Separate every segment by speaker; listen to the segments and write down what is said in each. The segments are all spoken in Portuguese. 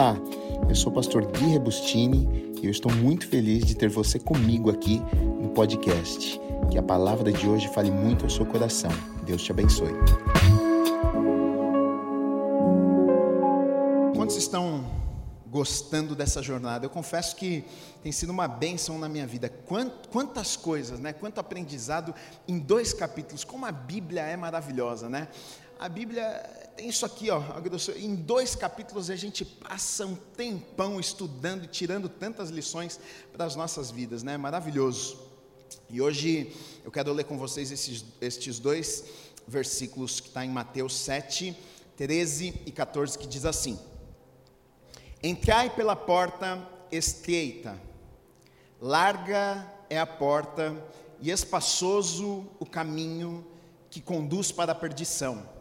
Speaker 1: Olá, eu sou o pastor Gui Rebustini e eu estou muito feliz de ter você comigo aqui no podcast. Que a palavra de hoje fale muito ao seu coração. Deus te abençoe. Quantos estão gostando dessa jornada? Eu confesso que tem sido uma bênção na minha vida. Quantas coisas, né? Quanto aprendizado em dois capítulos. Como a Bíblia é maravilhosa, né? A Bíblia tem isso aqui, ó, em dois capítulos a gente passa um tempão estudando e tirando tantas lições para as nossas vidas, né? Maravilhoso. E hoje eu quero ler com vocês esses, estes dois versículos que está em Mateus 7, 13 e 14, que diz assim: Entrai pela porta estreita, larga é a porta e espaçoso o caminho que conduz para a perdição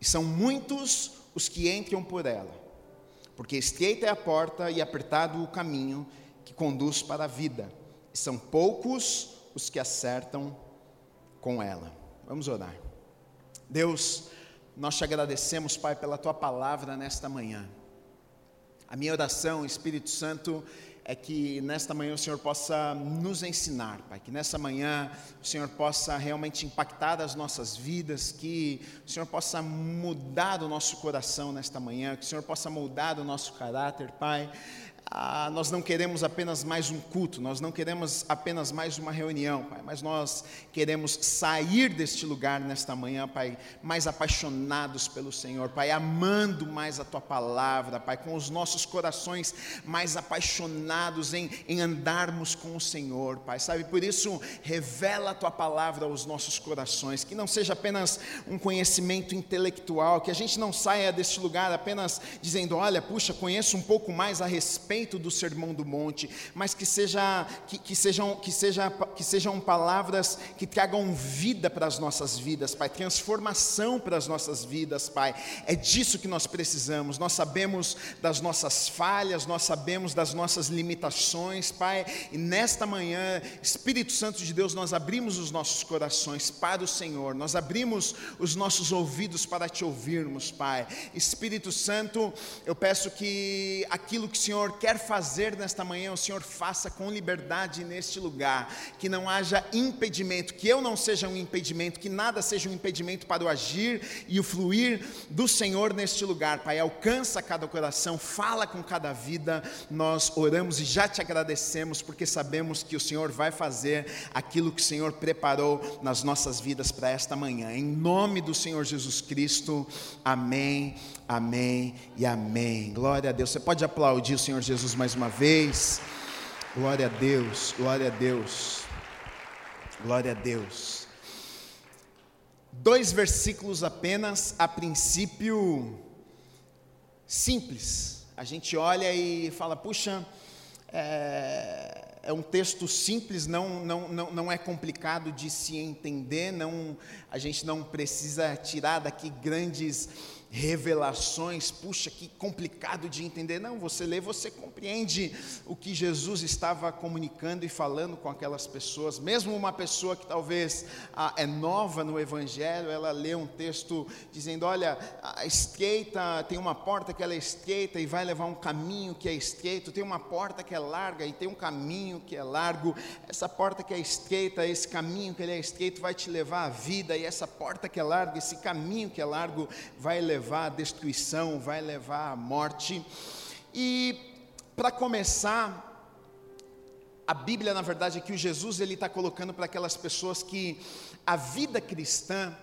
Speaker 1: e são muitos os que entram por ela, porque estreita é a porta e apertado o caminho que conduz para a vida, e são poucos os que acertam com ela. Vamos orar. Deus, nós te agradecemos, Pai, pela tua palavra nesta manhã. A minha oração, Espírito Santo, é que nesta manhã o Senhor possa nos ensinar, Pai, que nessa manhã o Senhor possa realmente impactar as nossas vidas, que o Senhor possa mudar o nosso coração nesta manhã, que o Senhor possa moldar o nosso caráter, Pai. Ah, nós não queremos apenas mais um culto, nós não queremos apenas mais uma reunião, Pai, mas nós queremos sair deste lugar nesta manhã, Pai, mais apaixonados pelo Senhor, Pai, amando mais a Tua palavra, Pai, com os nossos corações mais apaixonados em, em andarmos com o Senhor, Pai, sabe? Por isso, revela a Tua palavra aos nossos corações, que não seja apenas um conhecimento intelectual, que a gente não saia deste lugar apenas dizendo, olha, puxa, conheço um pouco mais a respeito do Sermão do Monte, mas que, seja, que, que, sejam, que, seja, que sejam palavras que tragam vida para as nossas vidas, Pai, transformação para as nossas vidas, Pai. É disso que nós precisamos. Nós sabemos das nossas falhas, nós sabemos das nossas limitações, Pai, e nesta manhã, Espírito Santo de Deus, nós abrimos os nossos corações para o Senhor, nós abrimos os nossos ouvidos para te ouvirmos, Pai. Espírito Santo, eu peço que aquilo que o Senhor quer fazer nesta manhã, o Senhor faça com liberdade neste lugar, que não haja impedimento, que eu não seja um impedimento, que nada seja um impedimento para o agir e o fluir do Senhor neste lugar, Pai. Alcança cada coração, fala com cada vida. Nós oramos e já te agradecemos, porque sabemos que o Senhor vai fazer aquilo que o Senhor preparou nas nossas vidas para esta manhã. Em nome do Senhor Jesus Cristo, amém, amém e amém. Glória a Deus. Você pode aplaudir o Senhor Jesus. Jesus mais uma vez. Glória a Deus, glória a Deus, glória a Deus. Dois versículos apenas, a princípio simples. A gente olha e fala, puxa, é, é um texto simples, não, não, não, não é complicado de se entender, não, a gente não precisa tirar daqui grandes revelações, puxa, que complicado de entender. Não, você lê, você compreende o que Jesus estava comunicando e falando com aquelas pessoas. Mesmo uma pessoa que talvez ah, é nova no Evangelho, ela lê um texto dizendo: Olha, a estreita, tem uma porta que ela é estreita e vai levar um caminho que é estreito, tem uma porta que é larga e tem um caminho que é largo. Essa porta que é estreita, esse caminho que ele é estreito vai te levar à vida, e essa porta que é larga, esse caminho que é largo vai levar levar à destruição, vai levar à morte. E para começar, a Bíblia, na verdade, é que o Jesus ele está colocando para aquelas pessoas que a vida cristã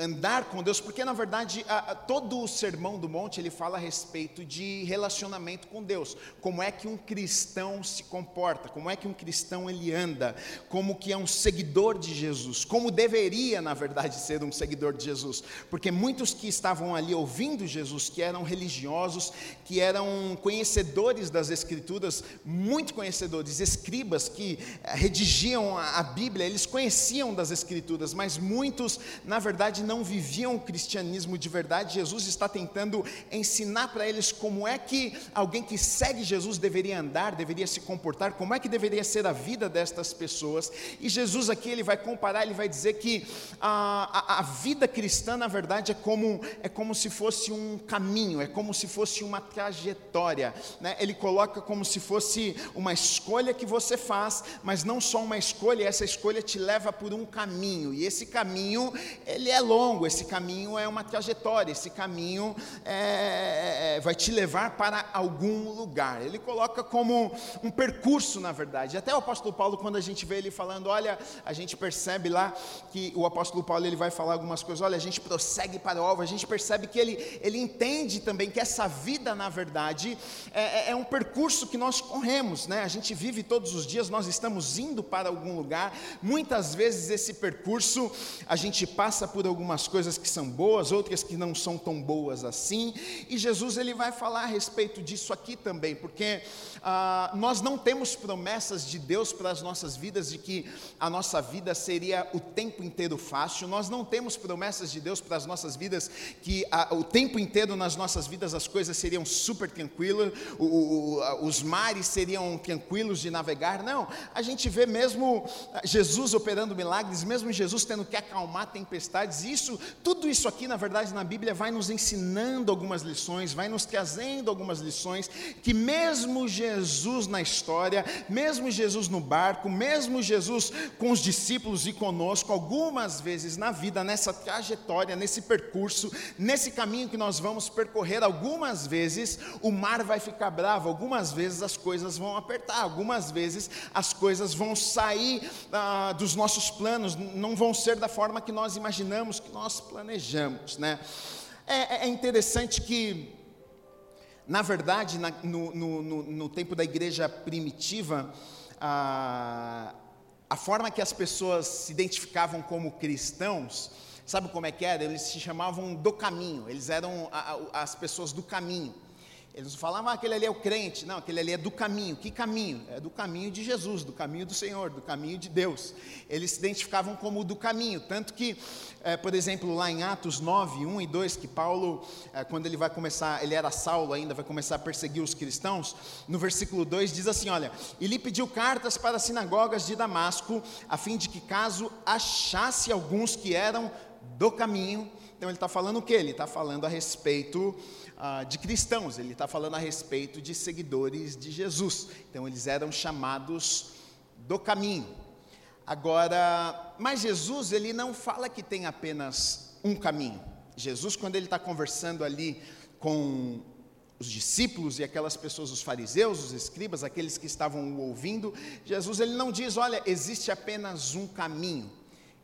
Speaker 1: andar com Deus, porque na verdade a, a, todo o sermão do monte ele fala a respeito de relacionamento com Deus, como é que um cristão se comporta, como é que um cristão ele anda, como que é um seguidor de Jesus, como deveria na verdade ser um seguidor de Jesus, porque muitos que estavam ali ouvindo Jesus, que eram religiosos, que eram conhecedores das escrituras, muito conhecedores, escribas que eh, redigiam a, a Bíblia, eles conheciam das escrituras, mas muitos na verdade não viviam o cristianismo de verdade, Jesus está tentando ensinar para eles como é que alguém que segue Jesus deveria andar, deveria se comportar, como é que deveria ser a vida destas pessoas. E Jesus aqui ele vai comparar, ele vai dizer que a, a, a vida cristã, na verdade, é como, é como se fosse um caminho, é como se fosse uma trajetória. Né? Ele coloca como se fosse uma escolha que você faz, mas não só uma escolha, essa escolha te leva por um caminho, e esse caminho, ele é longo, esse caminho é uma trajetória, esse caminho é, é, vai te levar para algum lugar. Ele coloca como um percurso, na verdade. Até o apóstolo Paulo, quando a gente vê ele falando, olha, a gente percebe lá que o apóstolo Paulo ele vai falar algumas coisas, olha, a gente prossegue para o alvo, a gente percebe que ele, ele entende também que essa vida, na verdade, é, é, é um percurso que nós corremos, né? A gente vive todos os dias, nós estamos indo para algum lugar, muitas vezes esse percurso a gente passa por algumas coisas que são boas, outras que não são tão boas assim, e Jesus ele vai falar a respeito disso aqui também, porque ah, nós não temos promessas de Deus para as nossas vidas de que a nossa vida seria o tempo inteiro fácil, nós não temos promessas de Deus para as nossas vidas que ah, o tempo inteiro nas nossas vidas as coisas seriam super tranquilas, o, o, os mares seriam tranquilos de navegar, não, a gente vê mesmo Jesus operando milagres, mesmo Jesus tendo que acalmar tempestades, isso, tudo isso aqui na verdade na Bíblia vai nos ensinando algumas lições, vai nos trazendo algumas lições que mesmo Jesus Jesus na história, mesmo Jesus no barco, mesmo Jesus com os discípulos e conosco, algumas vezes na vida, nessa trajetória, nesse percurso, nesse caminho que nós vamos percorrer, algumas vezes o mar vai ficar bravo, algumas vezes as coisas vão apertar, algumas vezes as coisas vão sair ah, dos nossos planos, não vão ser da forma que nós imaginamos, que nós planejamos, né? É, é interessante que na verdade, na, no, no, no, no, tempo da igreja primitiva, a, a forma que as pessoas se identificavam como cristãos, sabe como é que era? Eles se chamavam do caminho, eles eram a, a, as pessoas do caminho. Eles falavam, ah, aquele ali é o crente. Não, aquele ali é do caminho. Que caminho? É do caminho de Jesus, do caminho do Senhor, do caminho de Deus. Eles se identificavam como do caminho. Tanto que, é, por exemplo, lá em Atos 9, 1 e 2, que Paulo, é, quando ele vai começar, ele era Saulo ainda, vai começar a perseguir os cristãos, no versículo 2 diz assim: olha, e lhe pediu cartas para as sinagogas de Damasco, a fim de que, caso achasse alguns que eram do caminho, então ele está falando o que? Ele está falando a respeito ah, de cristãos, ele está falando a respeito de seguidores de Jesus. Então eles eram chamados do caminho. Agora, mas Jesus, ele não fala que tem apenas um caminho. Jesus, quando ele está conversando ali com os discípulos e aquelas pessoas, os fariseus, os escribas, aqueles que estavam o ouvindo, Jesus ele não diz, olha, existe apenas um caminho.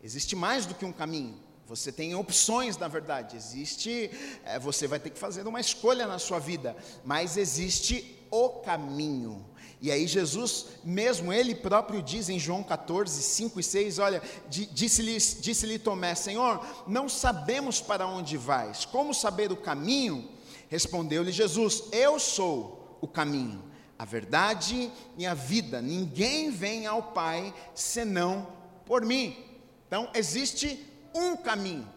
Speaker 1: Existe mais do que um caminho. Você tem opções, na verdade. Existe, é, você vai ter que fazer uma escolha na sua vida, mas existe o caminho. E aí Jesus, mesmo ele próprio diz em João 14, 5 e 6, olha, disse-lhe disse Tomé, Senhor, não sabemos para onde vais, como saber o caminho? Respondeu-lhe Jesus, eu sou o caminho, a verdade e a vida, ninguém vem ao Pai senão por mim. Então existe um caminho.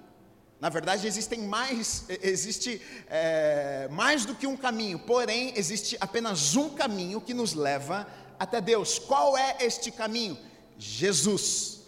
Speaker 1: Na verdade, existem mais, existe é, mais do que um caminho, porém, existe apenas um caminho que nos leva até Deus. Qual é este caminho? Jesus.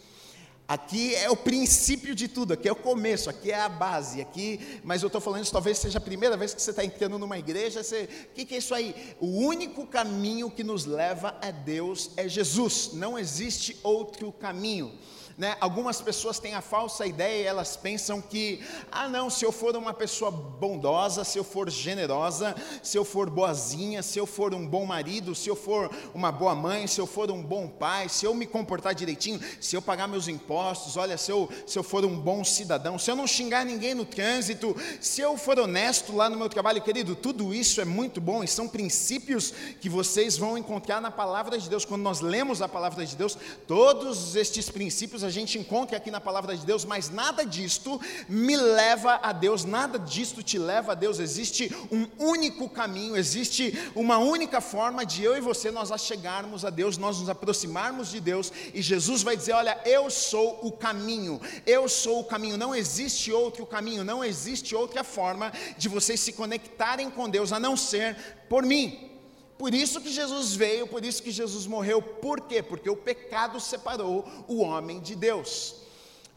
Speaker 1: Aqui é o princípio de tudo, aqui é o começo, aqui é a base, aqui, mas eu estou falando isso, talvez seja a primeira vez que você está entrando numa igreja, você, o que, que é isso aí? O único caminho que nos leva a Deus é Jesus, não existe outro caminho. Né? Algumas pessoas têm a falsa ideia e elas pensam que, ah, não, se eu for uma pessoa bondosa, se eu for generosa, se eu for boazinha, se eu for um bom marido, se eu for uma boa mãe, se eu for um bom pai, se eu me comportar direitinho, se eu pagar meus impostos, olha, se eu, se eu for um bom cidadão, se eu não xingar ninguém no trânsito, se eu for honesto lá no meu trabalho, querido, tudo isso é muito bom e são princípios que vocês vão encontrar na palavra de Deus. Quando nós lemos a palavra de Deus, todos estes princípios a gente encontre aqui na palavra de Deus, mas nada disto me leva a Deus, nada disto te leva a Deus. Existe um único caminho, existe uma única forma de eu e você nós chegarmos a Deus, nós nos aproximarmos de Deus, e Jesus vai dizer: Olha, eu sou o caminho, eu sou o caminho, não existe outro caminho, não existe outra forma de vocês se conectarem com Deus a não ser por mim. Por isso que Jesus veio, por isso que Jesus morreu. Por quê? Porque o pecado separou o homem de Deus.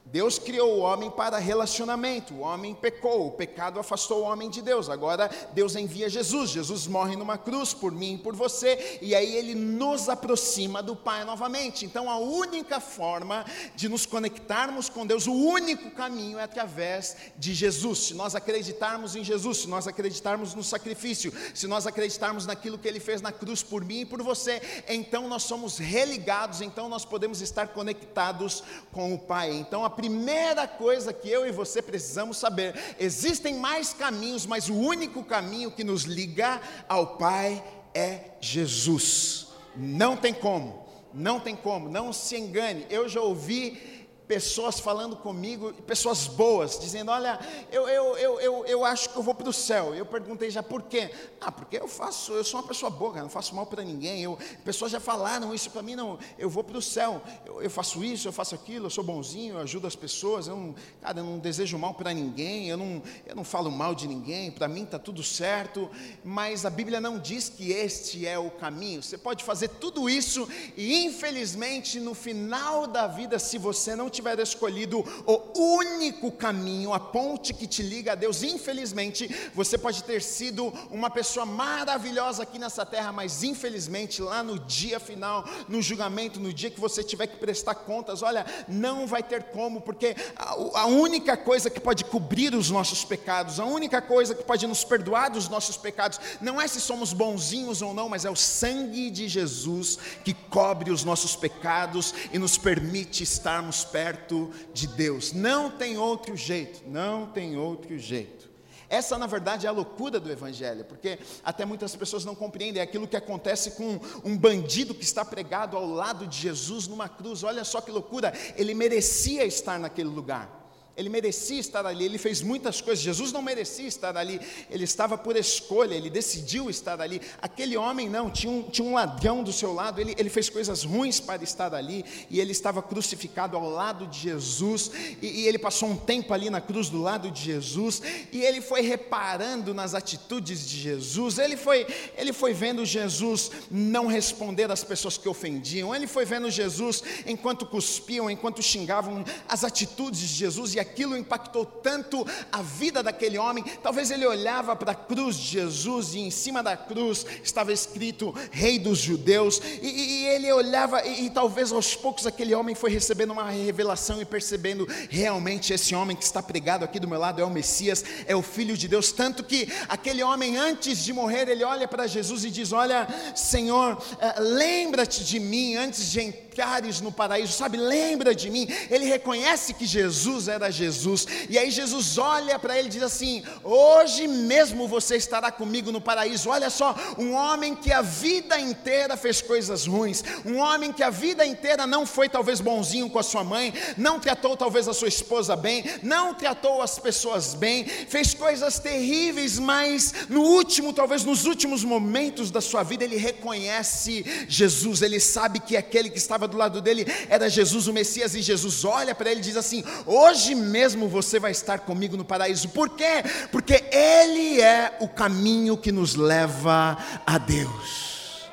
Speaker 1: Deus criou o homem para relacionamento, o homem pecou, o pecado afastou o homem de Deus. Agora Deus envia Jesus, Jesus morre numa cruz por mim e por você, e aí ele nos aproxima do Pai novamente. Então a única forma de nos conectarmos com Deus, o único caminho é através de Jesus. Se nós acreditarmos em Jesus, se nós acreditarmos no sacrifício, se nós acreditarmos naquilo que ele fez na cruz por mim e por você, então nós somos religados, então nós podemos estar conectados com o Pai. Então a primeira coisa que eu e você precisamos saber: existem mais caminhos, mas o único caminho que nos liga ao Pai é Jesus. Não tem como, não tem como, não se engane. Eu já ouvi pessoas falando comigo, pessoas boas, dizendo: Olha, eu, eu, eu, eu, eu acho que eu vou para o céu. Eu perguntei já por quê? Ah, porque eu faço, eu sou uma pessoa boa, não faço mal para ninguém. Eu, pessoas já falaram isso para mim, não, eu vou para o céu, eu, eu, faço isso, eu faço aquilo, eu sou bonzinho, eu ajudo as pessoas, eu não, cara, eu não desejo mal para ninguém, eu não, eu não falo mal de ninguém, para mim está tudo certo, mas a Bíblia não diz que este é o caminho. Você pode fazer tudo isso e infelizmente no final da vida, se você não tiver escolhido o único caminho, a ponte que te liga a Deus, infelizmente, você pode ter sido uma pessoa maravilhosa aqui nessa terra, mas infelizmente lá no dia final, no julgamento, no dia que você tiver que prestar contas, olha, não vai ter como, porque a, a única coisa que pode cobrir os nossos pecados, a única coisa que pode nos perdoar dos nossos pecados, não é se somos bonzinhos ou não, mas é o sangue de Jesus que cobre os nossos pecados e nos permite estarmos perto perto de Deus. Não tem outro jeito, não tem outro jeito. Essa, na verdade, é a loucura do Evangelho, porque até muitas pessoas não compreendem é aquilo que acontece com um bandido que está pregado ao lado de Jesus numa cruz. Olha só que loucura, ele merecia estar naquele lugar. Ele merecia estar ali, ele fez muitas coisas. Jesus não merecia estar ali, ele estava por escolha, ele decidiu estar ali. Aquele homem não, tinha um, tinha um ladrão do seu lado, ele, ele fez coisas ruins para estar ali, e ele estava crucificado ao lado de Jesus, e, e ele passou um tempo ali na cruz do lado de Jesus, e ele foi reparando nas atitudes de Jesus, ele foi, ele foi vendo Jesus não responder às pessoas que ofendiam, ele foi vendo Jesus enquanto cuspiam, enquanto xingavam, as atitudes de Jesus, e aquilo impactou tanto a vida daquele homem. Talvez ele olhava para a cruz de Jesus e em cima da cruz estava escrito Rei dos Judeus, e, e ele olhava, e, e talvez aos poucos aquele homem foi recebendo uma revelação e percebendo realmente esse homem que está pregado aqui do meu lado é o Messias, é o Filho de Deus. Tanto que aquele homem, antes de morrer, ele olha para Jesus e diz: Olha, Senhor, eh, lembra-te de mim antes de entrar entrares no paraíso, sabe? Lembra de mim. Ele reconhece que Jesus era Jesus, e aí Jesus olha para ele e diz assim: Hoje mesmo você estará comigo no paraíso. Olha só, um homem que a vida inteira fez coisas ruins, um homem que a vida inteira não foi talvez bonzinho com a sua mãe, não tratou talvez a sua esposa bem, não tratou as pessoas bem, fez coisas terríveis, mas no último, talvez nos últimos momentos da sua vida, ele reconhece Jesus, ele sabe que aquele que estava estava do lado dele era Jesus, o Messias, e Jesus olha para ele e diz assim: Hoje mesmo você vai estar comigo no paraíso. Por quê? Porque Ele é o caminho que nos leva a Deus.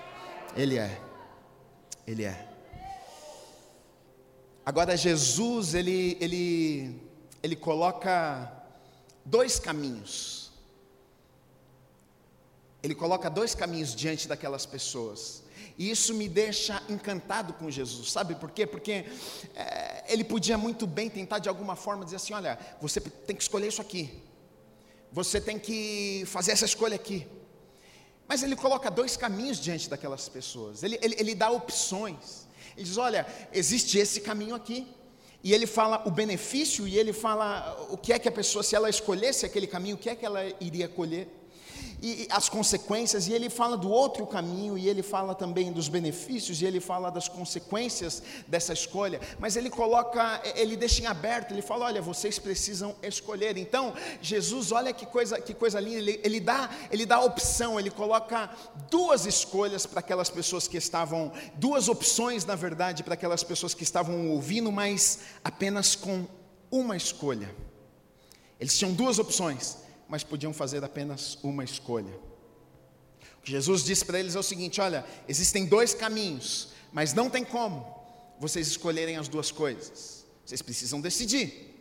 Speaker 1: Ele é. Ele é. Agora Jesus, ele, ele, ele coloca dois caminhos. Ele coloca dois caminhos diante daquelas pessoas. E isso me deixa encantado com Jesus, sabe por quê? Porque é, ele podia muito bem tentar de alguma forma dizer assim: olha, você tem que escolher isso aqui, você tem que fazer essa escolha aqui. Mas ele coloca dois caminhos diante daquelas pessoas, ele, ele, ele dá opções. Ele diz: olha, existe esse caminho aqui, e ele fala o benefício, e ele fala o que é que a pessoa, se ela escolhesse aquele caminho, o que é que ela iria colher. E, e as consequências, e ele fala do outro caminho, e ele fala também dos benefícios, e ele fala das consequências dessa escolha, mas ele coloca, ele deixa em aberto, ele fala: olha, vocês precisam escolher. Então, Jesus, olha que coisa, que coisa linda, ele, ele dá, ele dá opção, ele coloca duas escolhas para aquelas pessoas que estavam, duas opções, na verdade, para aquelas pessoas que estavam ouvindo, mas apenas com uma escolha. Eles tinham duas opções, mas podiam fazer apenas uma escolha. O que Jesus disse para eles é o seguinte: olha, existem dois caminhos, mas não tem como vocês escolherem as duas coisas. Vocês precisam decidir.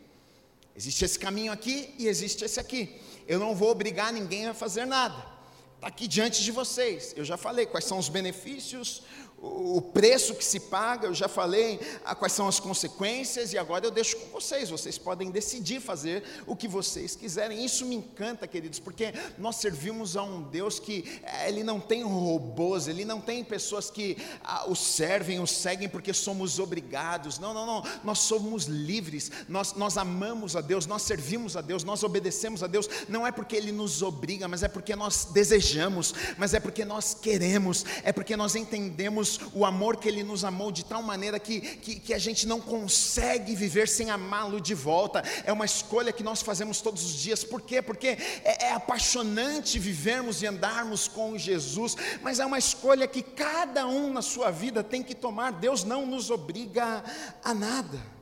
Speaker 1: Existe esse caminho aqui e existe esse aqui. Eu não vou obrigar ninguém a fazer nada. Está aqui diante de vocês. Eu já falei quais são os benefícios, o preço que se paga, eu já falei quais são as consequências, e agora eu deixo com vocês, vocês podem decidir fazer o que vocês quiserem. Isso me encanta, queridos, porque nós servimos a um Deus que eh, ele não tem robôs, ele não tem pessoas que ah, o servem, o seguem porque somos obrigados. Não, não, não. Nós somos livres, nós, nós amamos a Deus, nós servimos a Deus, nós obedecemos a Deus, não é porque Ele nos obriga, mas é porque nós desejamos, mas é porque nós queremos, é porque nós entendemos o amor que Ele nos amou de tal maneira que, que, que a gente não consegue viver sem amá-lo de volta. É uma escolha que nós fazemos todos os dias. Por quê? Porque é, é apaixonante vivermos e andarmos com Jesus, mas é uma escolha que cada um na sua vida tem que tomar. Deus não nos obriga a nada.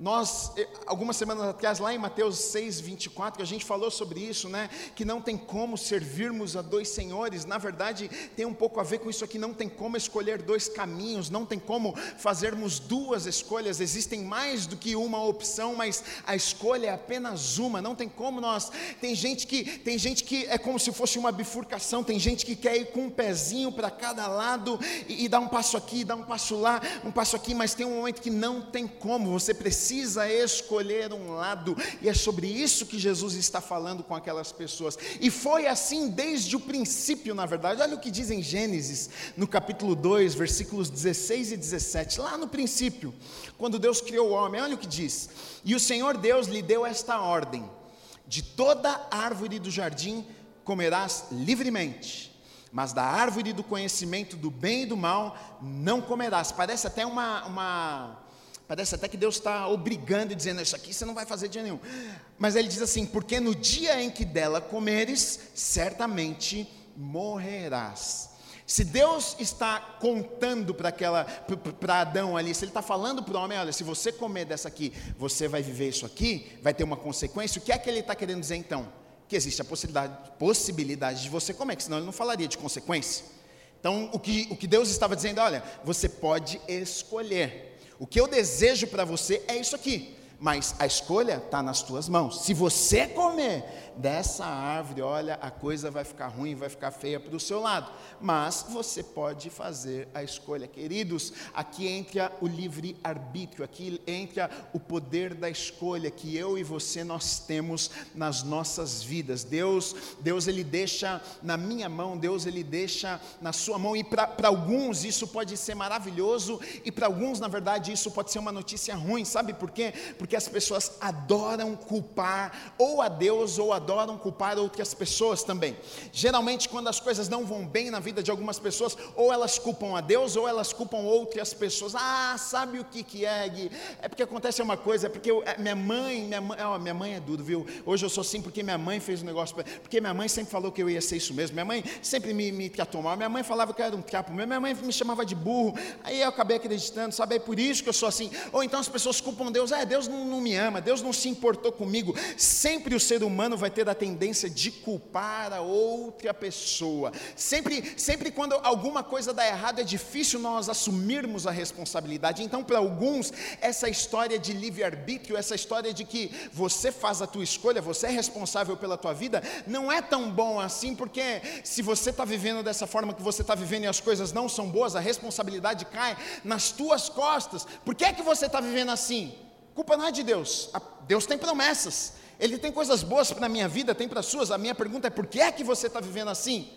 Speaker 1: Nós, eh, algumas semanas atrás, lá em Mateus 6, 24, que a gente falou sobre isso, né? Que não tem como servirmos a dois senhores. Na verdade, tem um pouco a ver com isso aqui. Não tem como escolher dois caminhos, não tem como fazermos duas escolhas. Existem mais do que uma opção, mas a escolha é apenas uma. Não tem como nós. Tem gente que, tem gente que é como se fosse uma bifurcação. Tem gente que quer ir com um pezinho para cada lado e, e dar um passo aqui, dar um passo lá, um passo aqui, mas tem um momento que não tem como. Você precisa precisa escolher um lado, e é sobre isso que Jesus está falando com aquelas pessoas. E foi assim desde o princípio, na verdade. Olha o que diz em Gênesis, no capítulo 2, versículos 16 e 17, lá no princípio, quando Deus criou o homem, olha o que diz: E o Senhor Deus lhe deu esta ordem: de toda árvore do jardim comerás livremente mas da árvore do conhecimento do bem e do mal não comerás. Parece até uma, uma, Parece até que Deus está obrigando e dizendo: Isso aqui você não vai fazer dia nenhum. Mas ele diz assim: Porque no dia em que dela comeres, certamente morrerás. Se Deus está contando para aquela para Adão ali, se ele está falando para o homem, olha, se você comer dessa aqui, você vai viver isso aqui, vai ter uma consequência. O que é que ele está querendo dizer então? Que existe a possibilidade, possibilidade de você comer, que senão ele não falaria de consequência. Então, o que, o que Deus estava dizendo, olha, você pode escolher. O que eu desejo para você é isso aqui, mas a escolha está nas tuas mãos. Se você comer, dessa árvore, olha, a coisa vai ficar ruim, vai ficar feia para o seu lado. Mas você pode fazer a escolha. Queridos, aqui entra o livre-arbítrio, aqui entra o poder da escolha que eu e você nós temos nas nossas vidas. Deus, Deus ele deixa na minha mão, Deus ele deixa na sua mão. E para alguns isso pode ser maravilhoso, e para alguns, na verdade, isso pode ser uma notícia ruim. Sabe por quê? Porque as pessoas adoram culpar ou a Deus ou adoram culpar outras pessoas também. Geralmente, quando as coisas não vão bem na vida de algumas pessoas, ou elas culpam a Deus, ou elas culpam outras pessoas. Ah, sabe o que, que é, Gui? É porque acontece uma coisa, é porque eu, é, minha mãe, minha mãe, oh, minha mãe é duro, viu? Hoje eu sou assim porque minha mãe fez um negócio, porque minha mãe sempre falou que eu ia ser isso mesmo. Minha mãe sempre me, me tratou mal. Minha mãe falava que eu era um trapo. Minha mãe me chamava de burro. Aí eu acabei acreditando, sabe? É por isso que eu sou assim. Ou então as pessoas culpam Deus. É, Deus não, não me ama, Deus não se importou comigo. Sempre o ser humano vai ter ter a tendência de culpar a outra pessoa. Sempre, sempre quando alguma coisa dá errado, é difícil nós assumirmos a responsabilidade. Então, para alguns, essa história de livre-arbítrio, essa história de que você faz a tua escolha, você é responsável pela tua vida, não é tão bom assim, porque se você está vivendo dessa forma que você está vivendo e as coisas não são boas, a responsabilidade cai nas tuas costas. Por que é que você está vivendo assim? Culpa não é de Deus. Deus tem promessas. Ele tem coisas boas para a minha vida, tem para as suas. A minha pergunta é: por que é que você está vivendo assim?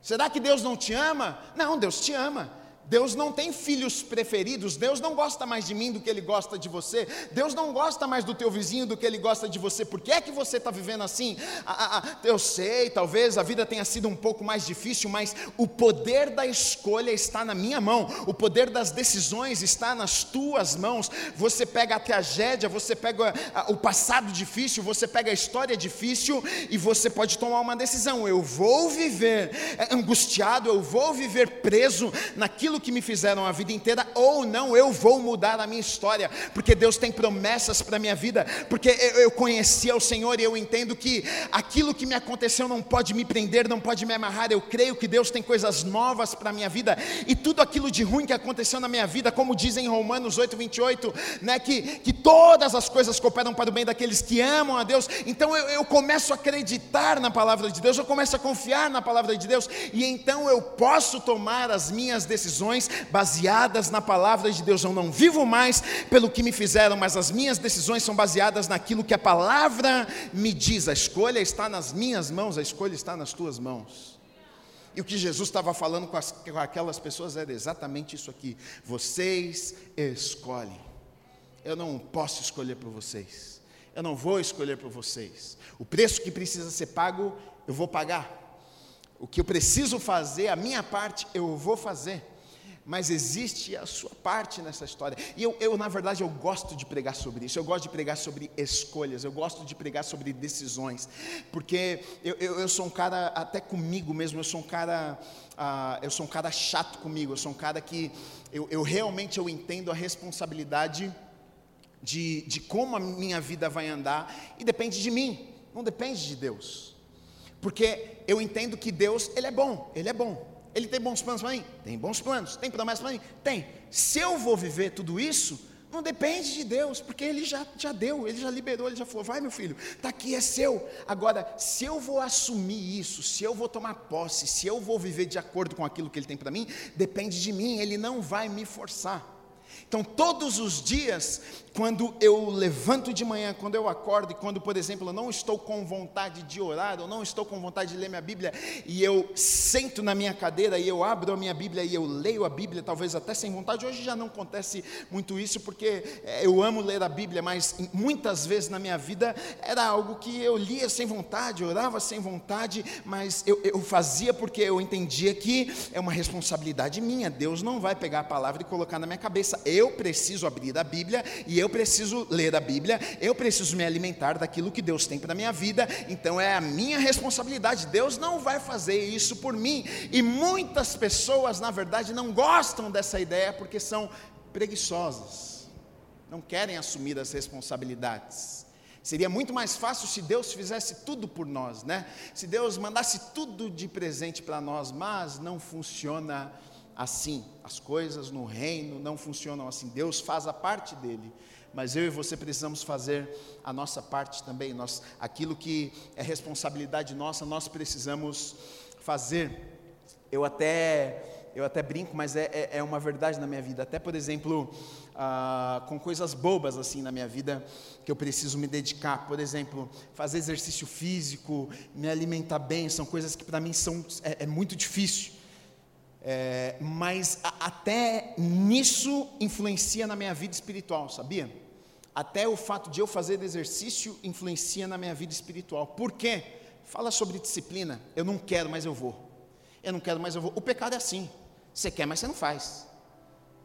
Speaker 1: Será que Deus não te ama? Não, Deus te ama. Deus não tem filhos preferidos, Deus não gosta mais de mim do que Ele gosta de você, Deus não gosta mais do teu vizinho do que Ele gosta de você, por que é que você está vivendo assim? Ah, ah, ah, eu sei, talvez a vida tenha sido um pouco mais difícil, mas o poder da escolha está na minha mão, o poder das decisões está nas tuas mãos. Você pega a tragédia, você pega o passado difícil, você pega a história difícil e você pode tomar uma decisão: eu vou viver é, angustiado, eu vou viver preso naquilo que me fizeram a vida inteira, ou não, eu vou mudar a minha história, porque Deus tem promessas para a minha vida, porque eu, eu conheci ao Senhor e eu entendo que aquilo que me aconteceu não pode me prender, não pode me amarrar. Eu creio que Deus tem coisas novas para a minha vida, e tudo aquilo de ruim que aconteceu na minha vida, como dizem em Romanos 8, 28, né, que, que todas as coisas cooperam para o bem daqueles que amam a Deus, então eu, eu começo a acreditar na palavra de Deus, eu começo a confiar na palavra de Deus, e então eu posso tomar as minhas decisões decisões baseadas na palavra de Deus. Eu não vivo mais pelo que me fizeram, mas as minhas decisões são baseadas naquilo que a palavra me diz. A escolha está nas minhas mãos, a escolha está nas tuas mãos. E o que Jesus estava falando com, as, com aquelas pessoas era exatamente isso aqui: vocês escolhem. Eu não posso escolher por vocês. Eu não vou escolher por vocês. O preço que precisa ser pago, eu vou pagar. O que eu preciso fazer, a minha parte, eu vou fazer mas existe a sua parte nessa história. E eu, eu, na verdade, eu gosto de pregar sobre isso, eu gosto de pregar sobre escolhas, eu gosto de pregar sobre decisões, porque eu, eu, eu sou um cara, até comigo mesmo, eu sou um cara, uh, eu sou um cara chato comigo, eu sou um cara que eu, eu realmente eu entendo a responsabilidade de, de como a minha vida vai andar, e depende de mim, não depende de Deus. Porque eu entendo que Deus, Ele é bom, Ele é bom. Ele tem bons planos para mim? Tem bons planos. Tem promessas para mim? Tem. Se eu vou viver tudo isso, não depende de Deus, porque Ele já, já deu, Ele já liberou, Ele já falou: vai meu filho, está aqui, é seu. Agora, se eu vou assumir isso, se eu vou tomar posse, se eu vou viver de acordo com aquilo que Ele tem para mim, depende de mim, Ele não vai me forçar. Então, todos os dias quando eu levanto de manhã, quando eu acordo, e quando, por exemplo, eu não estou com vontade de orar, ou não estou com vontade de ler minha Bíblia, e eu sento na minha cadeira e eu abro a minha Bíblia e eu leio a Bíblia, talvez até sem vontade, hoje já não acontece muito isso, porque eh, eu amo ler a Bíblia, mas muitas vezes na minha vida era algo que eu lia sem vontade, orava sem vontade, mas eu, eu fazia porque eu entendia que é uma responsabilidade minha, Deus não vai pegar a palavra e colocar na minha cabeça, eu preciso abrir a Bíblia e eu preciso ler a Bíblia, eu preciso me alimentar daquilo que Deus tem para a minha vida, então é a minha responsabilidade. Deus não vai fazer isso por mim. E muitas pessoas, na verdade, não gostam dessa ideia porque são preguiçosas, não querem assumir as responsabilidades. Seria muito mais fácil se Deus fizesse tudo por nós, né? Se Deus mandasse tudo de presente para nós, mas não funciona. As coisas no reino não funcionam assim. Deus faz a parte dele, mas eu e você precisamos fazer a nossa parte também. Nós, aquilo que é responsabilidade nossa, nós precisamos fazer. Eu até, eu até brinco, mas é, é, é uma verdade na minha vida. Até, por exemplo, ah, com coisas bobas assim na minha vida que eu preciso me dedicar. Por exemplo, fazer exercício físico, me alimentar bem, são coisas que para mim são, é, é muito difícil. É, mas a, até nisso influencia na minha vida espiritual, sabia? Até o fato de eu fazer exercício influencia na minha vida espiritual. Por quê? Fala sobre disciplina. Eu não quero, mas eu vou. Eu não quero, mas eu vou. O pecado é assim. Você quer, mas você não faz.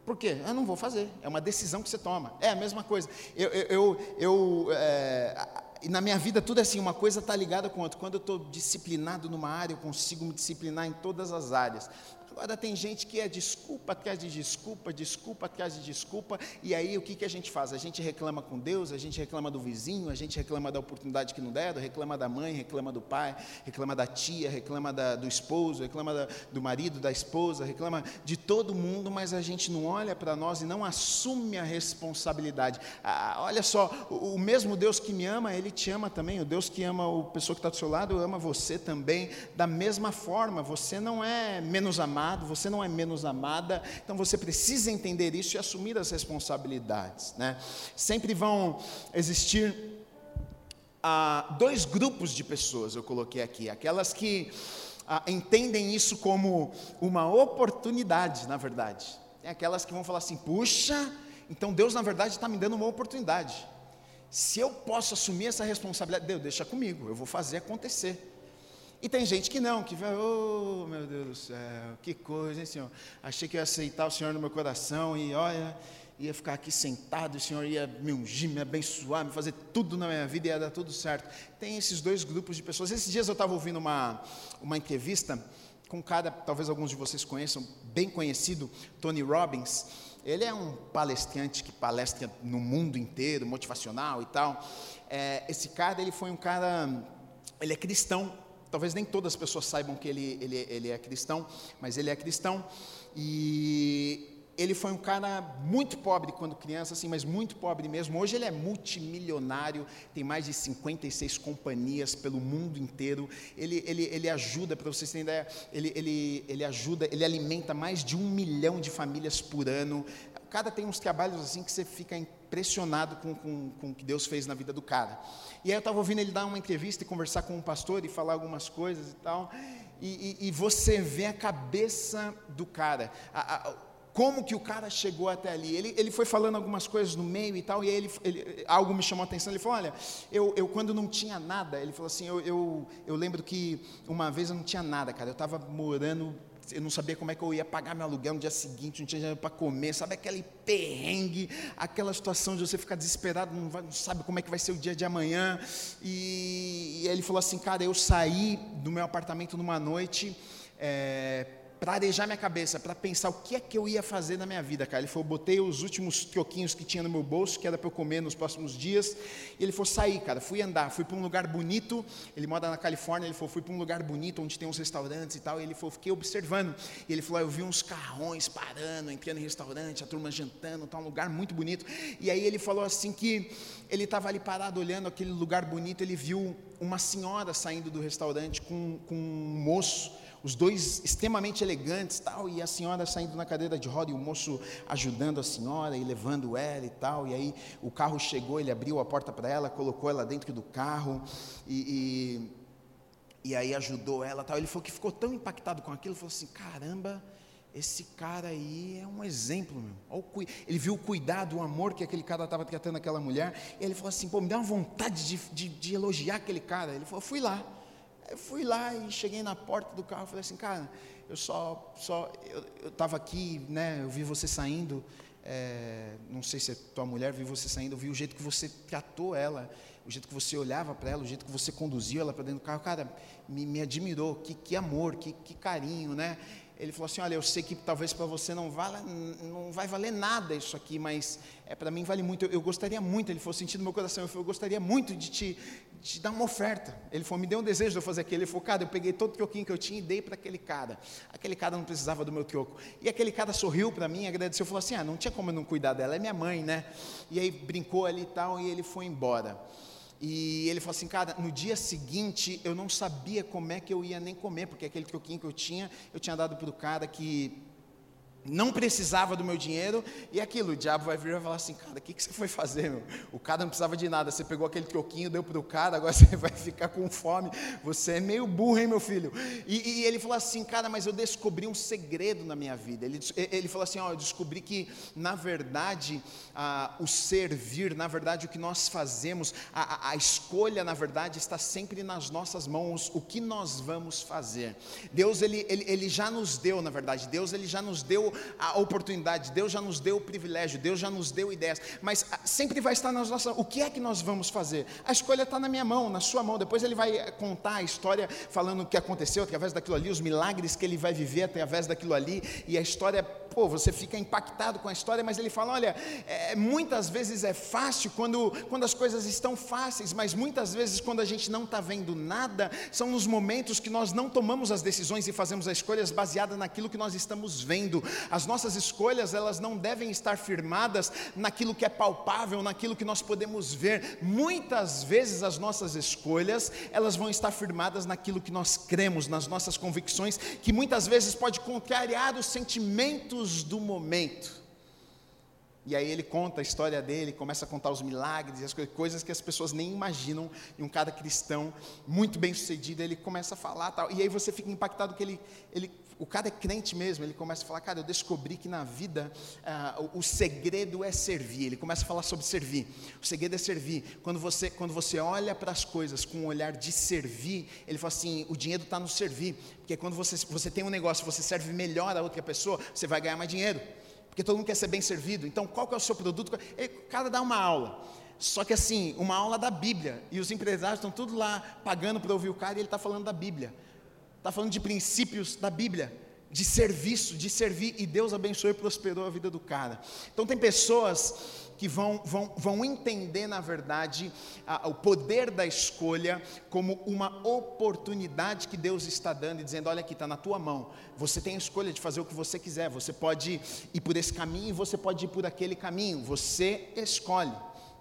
Speaker 1: Por quê? Eu não vou fazer. É uma decisão que você toma. É a mesma coisa. Eu, eu, eu, eu é, na minha vida tudo é assim, uma coisa está ligada com outra. Quando eu estou disciplinado numa área, eu consigo me disciplinar em todas as áreas. Agora tem gente que é desculpa atrás de desculpa, desculpa atrás de desculpa, e aí o que, que a gente faz? A gente reclama com Deus, a gente reclama do vizinho, a gente reclama da oportunidade que não deram, reclama da mãe, reclama do pai, reclama da tia, reclama da, do esposo, reclama da, do marido, da esposa, reclama de todo mundo, mas a gente não olha para nós e não assume a responsabilidade. Ah, olha só, o, o, mesmo Deus que me ama, Ele te ama também, o Deus que ama a pessoa que está do seu lado, ama você também, da mesma forma, você não é menos amado amado, você não é menos amada, então você precisa entender isso e assumir as responsabilidades. Né? Sempre vão existir ah, dois grupos de pessoas, eu coloquei aqui, aquelas que ah, entendem isso como uma oportunidade, na verdade. Tem aquelas que vão falar assim: puxa, então Deus na verdade está me dando uma oportunidade. Se eu posso assumir essa responsabilidade, Deus deixa comigo, eu vou fazer acontecer. E tem gente que não, que vai, oh meu Deus do céu, que coisa, hein, Senhor? Achei que ia aceitar o Senhor no meu coração e olha, ia ficar aqui sentado, o Senhor ia me ungir, me abençoar, me fazer tudo na minha vida e ia dar tudo certo. Tem esses dois grupos de pessoas. Esses dias eu estava ouvindo uma, uma entrevista com um cara, talvez alguns de vocês conheçam, bem conhecido, Tony Robbins. Ele é um palestrante que palestra no mundo inteiro, motivacional e tal. É, esse cara, ele foi um cara, ele é cristão, Talvez nem todas as pessoas saibam que ele, ele, ele é cristão, mas ele é cristão. E ele foi um cara muito pobre quando criança, assim, mas muito pobre mesmo. Hoje ele é multimilionário, tem mais de 56 companhias pelo mundo inteiro. Ele, ele, ele ajuda, para vocês terem ideia, ele, ele, ele ajuda, ele alimenta mais de um milhão de famílias por ano. O cara tem uns trabalhos assim que você fica impressionado com, com, com o que Deus fez na vida do cara. E aí eu estava ouvindo ele dar uma entrevista e conversar com um pastor e falar algumas coisas e tal. E, e, e você vê a cabeça do cara. A, a, como que o cara chegou até ali. Ele, ele foi falando algumas coisas no meio e tal, e aí ele, ele, algo me chamou a atenção. Ele falou: Olha, eu, eu quando não tinha nada, ele falou assim: eu, eu, eu lembro que uma vez eu não tinha nada, cara, eu estava morando eu não sabia como é que eu ia pagar meu aluguel no dia seguinte, não tinha dinheiro para comer, sabe aquele perrengue, aquela situação de você ficar desesperado, não, vai, não, sabe como é que vai ser o dia de amanhã. E, e ele falou assim, cara, eu saí do meu apartamento numa noite, é, para arejar minha cabeça, para pensar o que é que eu ia fazer na minha vida, cara. Ele falou, botei os últimos troquinhos que tinha no meu bolso, que era para eu comer nos próximos dias, e ele falou, saí, cara, fui andar, fui para um lugar bonito, ele mora na Califórnia, ele falou, fui para um lugar bonito, onde tem uns restaurantes e tal, e ele falou, fiquei observando, e ele falou, eu vi uns carrões parando, entrando em restaurante, a turma jantando, tá um lugar muito bonito, e aí ele falou assim que ele estava ali parado olhando aquele lugar bonito, ele viu uma senhora saindo do restaurante com, com um moço, os dois extremamente elegantes, tal, e a senhora saindo na cadeira de roda e o moço ajudando a senhora e levando ela e tal, e aí o carro chegou, ele abriu a porta para ela, colocou ela dentro do carro e, e, e aí ajudou ela, tal. Ele falou que ficou tão impactado com aquilo, falou assim, caramba, esse cara aí é um exemplo, meu. Ele viu o cuidado, o amor que aquele cara estava tratando aquela mulher, e ele falou assim, pô, me dá uma vontade de, de, de elogiar aquele cara. Ele falou, fui lá. Fui lá e cheguei na porta do carro, falei assim, cara, eu só, só, eu estava aqui, né, eu vi você saindo, é, não sei se é tua mulher, vi você saindo, eu vi o jeito que você tratou ela, o jeito que você olhava para ela, o jeito que você conduziu ela para dentro do carro, cara, me, me admirou, que, que amor, que, que carinho, né? Ele falou assim, olha, eu sei que talvez para você não, vale, não vai valer nada isso aqui, mas é, para mim vale muito, eu, eu, gostaria muito, ele falou, sentindo meu coração, eu, falei, eu gostaria muito de te, te dar uma oferta. Ele falou, me deu um desejo de eu fazer aquilo. Ele falou, cara, eu peguei todo o troquinho que eu tinha e dei para aquele cara. Aquele cara não precisava do meu troco. E aquele cara sorriu para mim, agradeceu, falou assim, ah, não tinha como eu não cuidar dela, é minha mãe, né? E aí brincou ali e tal, e ele foi embora. E ele falou assim, cara, no dia seguinte eu não sabia como é que eu ia nem comer, porque aquele troquinho que eu tinha, eu tinha dado para o cara que não precisava do meu dinheiro, e aquilo, o diabo vai vir e vai falar assim, cara, o que, que você foi fazer, meu? O cara não precisava de nada, você pegou aquele troquinho, deu para o cara, agora você vai ficar com fome, você é meio burro, hein, meu filho? E, e, ele falou assim, cara, mas eu descobri um segredo na minha vida, ele, ele falou assim, ó, eu descobri que, na verdade, o servir, na verdade, o que nós fazemos, a, a escolha, na verdade, está sempre nas nossas mãos, o que nós vamos fazer. Deus, ele, ele, ele já nos deu, na verdade, Deus, ele já nos deu a oportunidade, Deus já nos deu o privilégio, Deus já nos deu ideias, mas ah, sempre vai estar nas nossas. O que é que nós vamos fazer? A escolha está na minha mão, na sua mão. Depois ele vai eh, contar a história falando o que aconteceu através daquilo ali, os milagres que ele vai viver através daquilo ali, e a história pô, você fica impactado com a história, mas ele fala: olha, é, muitas vezes é fácil quando, quando as coisas estão fáceis, mas muitas vezes quando a gente não está vendo nada, são nos momentos que nós não tomamos as decisões e fazemos as escolhas baseadas naquilo que nós estamos vendo. As nossas escolhas, elas não devem estar firmadas naquilo que é palpável, naquilo que nós podemos ver. Muitas vezes as nossas escolhas, elas vão estar firmadas naquilo que nós cremos, nas nossas convicções, que muitas vezes pode contrariar os sentimentos do momento. E aí ele conta a história dele, começa a contar os milagres, as coisas que as pessoas nem imaginam. E um cara cristão, muito bem sucedido, ele começa a falar tal. E aí você fica impactado que ele, ele o cara é crente mesmo, ele começa a falar, cara, eu descobri que na vida ah, o, o, segredo é servir. Ele começa a falar sobre servir. O segredo é servir. Quando você, quando você olha para as coisas com um olhar de servir, ele fala assim: o dinheiro está no servir. Porque quando você, você tem um negócio, você serve melhor a outra pessoa, você vai ganhar mais dinheiro. Porque todo mundo quer ser bem servido. Então, qual que é o seu produto? Ele, o cara dá uma aula. Só que assim, uma aula da Bíblia. E os empresários estão tudo lá pagando para ouvir o cara e ele está falando da Bíblia. Está falando de princípios da Bíblia, de serviço, de servir, e Deus abençoou e prosperou a vida do cara. Então tem pessoas que vão, vão, vão entender, na verdade, a, o poder da escolha como uma oportunidade que Deus está dando e dizendo: olha aqui, está na tua mão. Você tem a escolha de fazer o que você quiser. Você pode ir por esse caminho e você pode ir por aquele caminho. Você escolhe.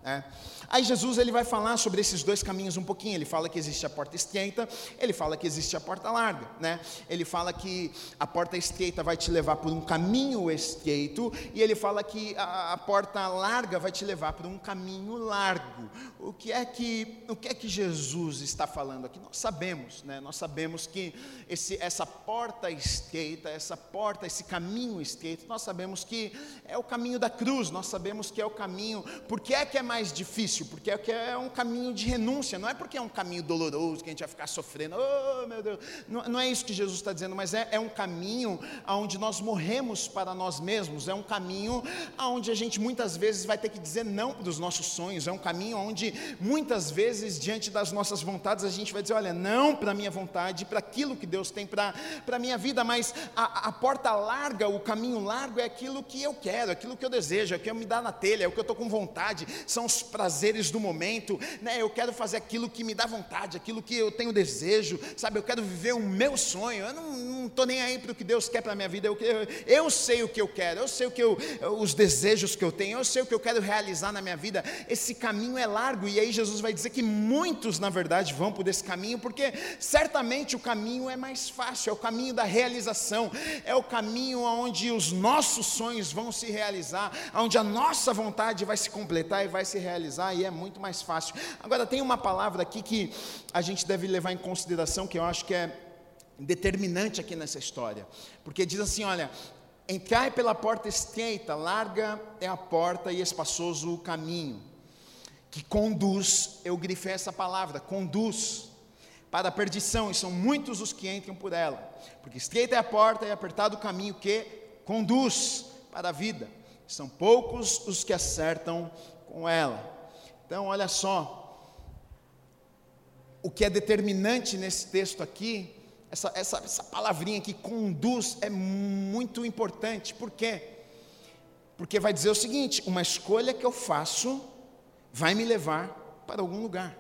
Speaker 1: É. Aí Jesus ele vai falar sobre esses dois caminhos um pouquinho. Ele fala que existe a porta estreita, ele fala que existe a porta larga, né? Ele fala que a porta estreita vai te levar por um caminho estreito e ele fala que a, a porta larga vai te levar por um caminho largo. O que é que o que é que Jesus está falando aqui? Nós sabemos, né? Nós sabemos que esse, essa porta estreita, essa porta, esse caminho estreito, nós sabemos que é o caminho da cruz. Nós sabemos que é o caminho. Por que é que é mais mais difícil, porque é, é um caminho de renúncia, não é porque é um caminho doloroso que a gente vai ficar sofrendo, oh meu Deus, não, não é isso que Jesus está dizendo, mas é, é um caminho onde nós morremos para nós mesmos, é um caminho onde a gente muitas vezes vai ter que dizer não para os nossos sonhos, é um caminho onde muitas vezes, diante das nossas vontades, a gente vai dizer: olha, não para a minha vontade, para aquilo que Deus tem para a minha vida, mas a, a porta larga, o caminho largo é aquilo que eu quero, aquilo que eu desejo, é o que eu me dá na telha, é o que eu estou com vontade, são os prazeres do momento, né? Eu quero fazer aquilo que me dá vontade, aquilo que eu tenho desejo, sabe? Eu quero viver o meu sonho. Eu não estou nem aí para o que Deus quer para a minha vida. Eu, eu, eu, sei o que eu quero, eu sei o que eu, os desejos que eu tenho, eu sei o que eu quero realizar na minha vida. Esse caminho é largo e aí Jesus vai dizer que muitos, na verdade, vão por esse caminho, porque certamente o caminho é mais fácil, é o caminho da realização, é o caminho onde os nossos sonhos vão se realizar, onde a nossa vontade vai se completar e vai se realizar e é muito mais fácil. Agora, tem uma palavra aqui que a gente deve levar em consideração, que eu acho que é determinante aqui nessa história, porque diz assim: olha, entrai pela porta estreita, larga é a porta e espaçoso o caminho, que conduz, eu grifei essa palavra, conduz para a perdição, e são muitos os que entram por ela, porque estreita é a porta e apertado o caminho que conduz para a vida, são poucos os que acertam com ela. Então, olha só, o que é determinante nesse texto aqui, essa, essa, essa palavrinha que conduz é muito importante, por quê? Porque vai dizer o seguinte: uma escolha que eu faço vai me levar para algum lugar.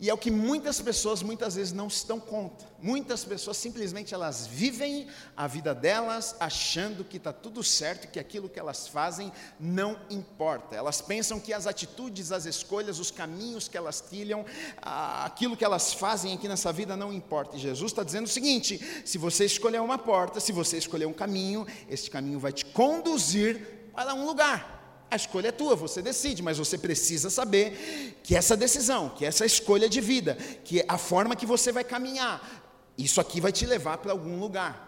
Speaker 1: E é o que muitas pessoas muitas vezes não se dão conta. Muitas pessoas simplesmente elas vivem a vida delas achando que está tudo certo, que aquilo que elas fazem não importa. Elas pensam que as atitudes, as escolhas, os caminhos que elas trilham, aquilo que elas fazem aqui nessa vida não importa. E Jesus está dizendo o seguinte: se você escolher uma porta, se você escolher um caminho, esse caminho vai te conduzir para um lugar. A escolha é tua, você decide, mas você precisa saber que essa decisão, que essa escolha de vida, que a forma que você vai caminhar, isso aqui vai te levar para algum lugar.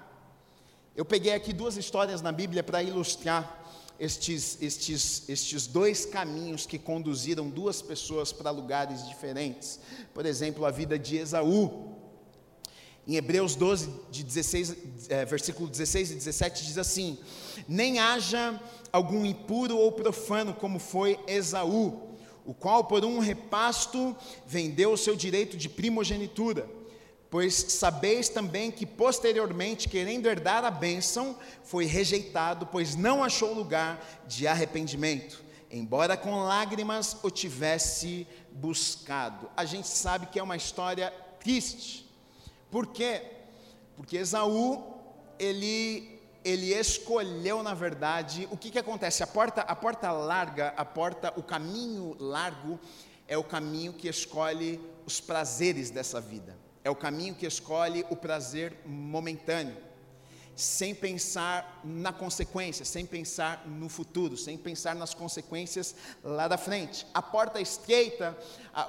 Speaker 1: Eu peguei aqui duas histórias na Bíblia para ilustrar estes, estes, estes dois caminhos que conduziram duas pessoas para lugares diferentes. Por exemplo, a vida de Esaú. Em Hebreus 12, de 16, é, versículo 16 e 17, diz assim: Nem haja algum impuro ou profano, como foi Esaú, o qual por um repasto vendeu o seu direito de primogenitura. Pois sabeis também que posteriormente, querendo herdar a bênção, foi rejeitado, pois não achou lugar de arrependimento, embora com lágrimas o tivesse buscado. A gente sabe que é uma história triste. Por quê? Porque Esaú, ele ele escolheu, na verdade, o que, que acontece? A porta, a porta larga, a porta, o caminho largo é o caminho que escolhe os prazeres dessa vida. É o caminho que escolhe o prazer momentâneo. Sem pensar na consequência, sem pensar no futuro, sem pensar nas consequências lá da frente. A porta estreita,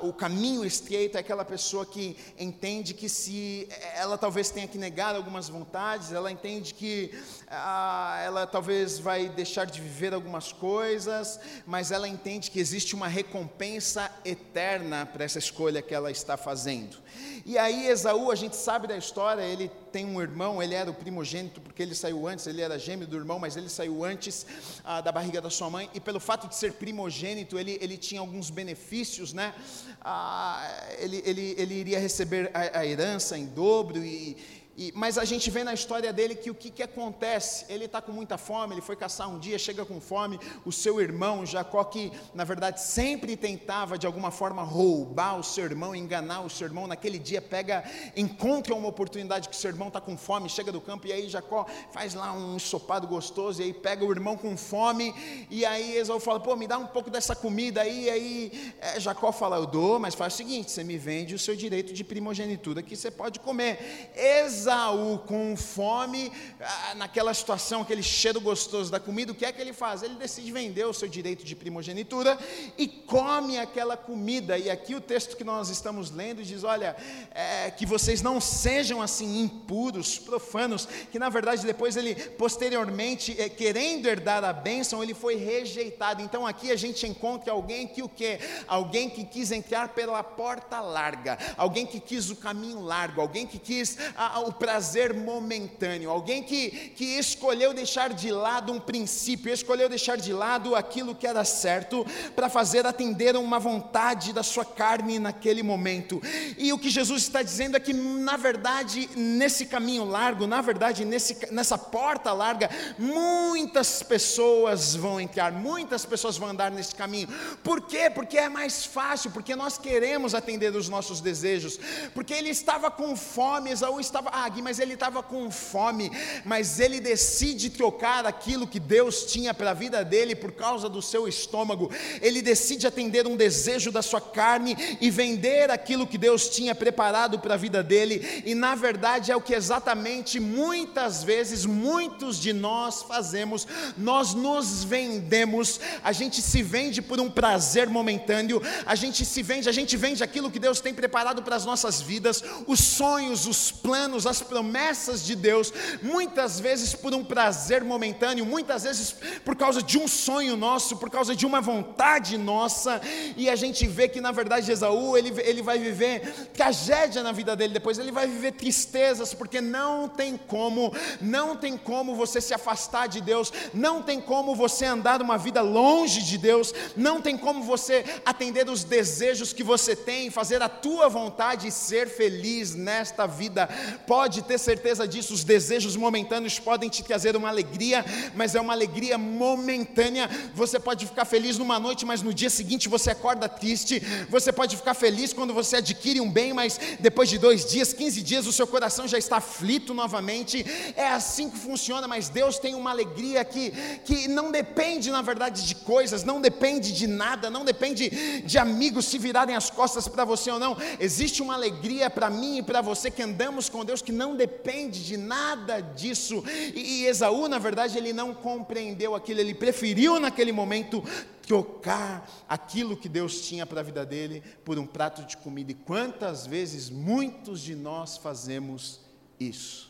Speaker 1: o caminho estreito é aquela pessoa que entende que se ela talvez tenha que negar algumas vontades, ela entende que ela talvez vai deixar de viver algumas coisas, mas ela entende que existe uma recompensa eterna para essa escolha que ela está fazendo. E aí Esaú, a gente sabe da história, ele tem um irmão, ele era o primogênito porque ele saiu antes, ele era gêmeo do irmão, mas ele saiu antes ah, da barriga da sua mãe, e pelo fato de ser primogênito, ele, ele tinha alguns benefícios, né? Ah, ele, ele, ele iria receber a, a herança em dobro e e, mas a gente vê na história dele que o que, que acontece? Ele está com muita fome, ele foi caçar um dia, chega com fome, o seu irmão Jacó, que na verdade sempre tentava de alguma forma roubar o seu irmão, enganar o seu irmão, naquele dia pega, encontra uma oportunidade que o seu irmão está com fome, chega do campo, e aí Jacó faz lá um ensopado gostoso, e aí pega o irmão com fome, e aí Esaú fala, pô, me dá um pouco dessa comida aí, e aí é, Jacó fala, eu dou, mas faz o seguinte, você me vende o seu direito de primogenitura que você pode comer. Esaú Esaú com fome, ah, naquela situação, aquele cheiro gostoso da comida, o que é que ele faz? Ele decide vender o seu direito de primogenitura e come aquela comida. E aqui o texto que nós estamos lendo diz: olha, é, que vocês não sejam assim impuros, profanos, que na verdade depois ele, posteriormente, é, querendo herdar a bênção, ele foi rejeitado. Então aqui a gente encontra alguém que o que? Alguém que quis entrar pela porta larga, alguém que quis o caminho largo, alguém que quis a, prazer momentâneo, alguém que, que escolheu deixar de lado um princípio, escolheu deixar de lado aquilo que era certo, para fazer atender a uma vontade da sua carne naquele momento. E o que Jesus está dizendo é que, na verdade, nesse caminho largo, na verdade, nesse, nessa porta larga, muitas pessoas vão entrar, muitas pessoas vão andar nesse caminho. Por quê? Porque é mais fácil, porque nós queremos atender os nossos desejos, porque ele estava com fome, Esaú estava Gui, mas ele estava com fome, mas ele decide trocar aquilo que Deus tinha para a vida dele por causa do seu estômago, ele decide atender um desejo da sua carne e vender aquilo que Deus tinha preparado para a vida dele, e na verdade é o que exatamente muitas vezes, muitos de nós fazemos, nós nos vendemos, a gente se vende por um prazer momentâneo, a gente se vende, a gente vende aquilo que Deus tem preparado para as nossas vidas, os sonhos, os planos, as promessas de Deus, muitas vezes por um prazer momentâneo, muitas vezes por causa de um sonho nosso, por causa de uma vontade nossa, e a gente vê que na verdade Esaú, ele, ele vai viver tragédia na vida dele depois, ele vai viver tristezas, porque não tem como, não tem como você se afastar de Deus, não tem como você andar uma vida longe de Deus, não tem como você atender os desejos que você tem, fazer a tua vontade e ser feliz nesta vida. Pode pode ter certeza disso, os desejos momentâneos podem te trazer uma alegria, mas é uma alegria momentânea. Você pode ficar feliz numa noite, mas no dia seguinte você acorda triste. Você pode ficar feliz quando você adquire um bem, mas depois de dois dias, 15 dias, o seu coração já está aflito novamente. É assim que funciona, mas Deus tem uma alegria que, que não depende, na verdade, de coisas, não depende de nada, não depende de amigos se virarem as costas para você ou não. Existe uma alegria para mim e para você que andamos com Deus que que não depende de nada disso. E, Esaú, na verdade, ele não compreendeu aquilo, ele preferiu naquele momento trocar aquilo que Deus tinha para a vida dele por um prato de comida. E quantas vezes muitos de nós fazemos isso?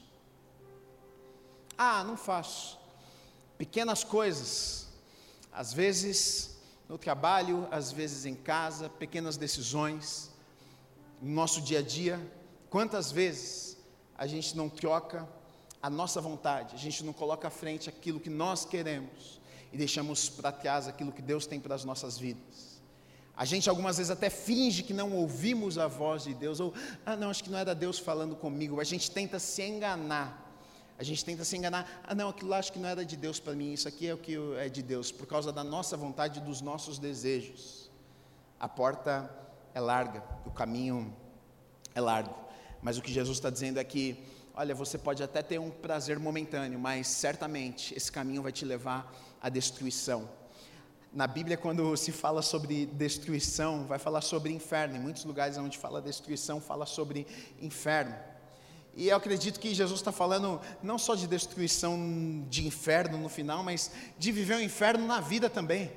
Speaker 1: Ah, não faço. Pequenas coisas, às vezes no trabalho, às vezes em casa, pequenas decisões, no nosso dia a dia. Quantas vezes a gente não troca a nossa vontade, a gente não coloca à frente aquilo que nós queremos e deixamos para trás aquilo que Deus tem para as nossas vidas. A gente algumas vezes até finge que não ouvimos a voz de Deus, ou, ah, não, acho que não era Deus falando comigo. A gente tenta se enganar. A gente tenta se enganar, ah, não, aquilo lá acho que não era de Deus para mim, isso aqui é o que é de Deus, por causa da nossa vontade e dos nossos desejos. A porta é larga, o caminho é largo. Mas o que Jesus está dizendo é que, olha, você pode até ter um prazer momentâneo, mas certamente esse caminho vai te levar à destruição. Na Bíblia, quando se fala sobre destruição, vai falar sobre inferno. Em muitos lugares onde fala destruição, fala sobre inferno. E eu acredito que Jesus está falando não só de destruição de inferno no final, mas de viver o um inferno na vida também.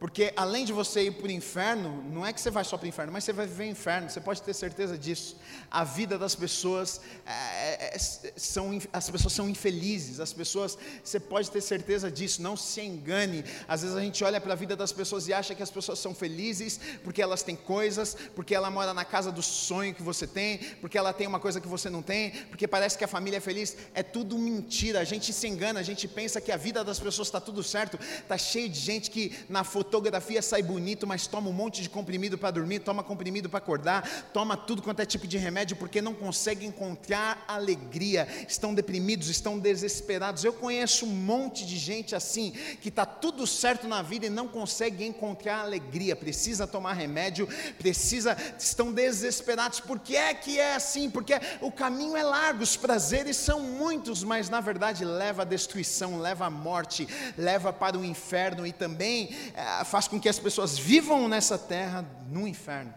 Speaker 1: Porque além de você ir para o inferno, não é que você vai só para o inferno, mas você vai viver o inferno, você pode ter certeza disso. A vida das pessoas, é, é, são, as pessoas são infelizes, as pessoas, você pode ter certeza disso, não se engane. Às vezes a gente olha para a vida das pessoas e acha que as pessoas são felizes porque elas têm coisas, porque ela mora na casa do sonho que você tem, porque ela tem uma coisa que você não tem, porque parece que a família é feliz. É tudo mentira, a gente se engana, a gente pensa que a vida das pessoas está tudo certo, está cheio de gente que na foto fotografia sai bonito, mas toma um monte de comprimido para dormir, toma comprimido para acordar, toma tudo quanto é tipo de remédio, porque não consegue encontrar alegria, estão deprimidos, estão desesperados. Eu conheço um monte de gente assim, que está tudo certo na vida e não consegue encontrar alegria, precisa tomar remédio, precisa, estão desesperados. Por que é que é assim? Porque o caminho é largo, os prazeres são muitos, mas na verdade leva à destruição, leva à morte, leva para o inferno e também é, faz com que as pessoas vivam nessa terra no inferno.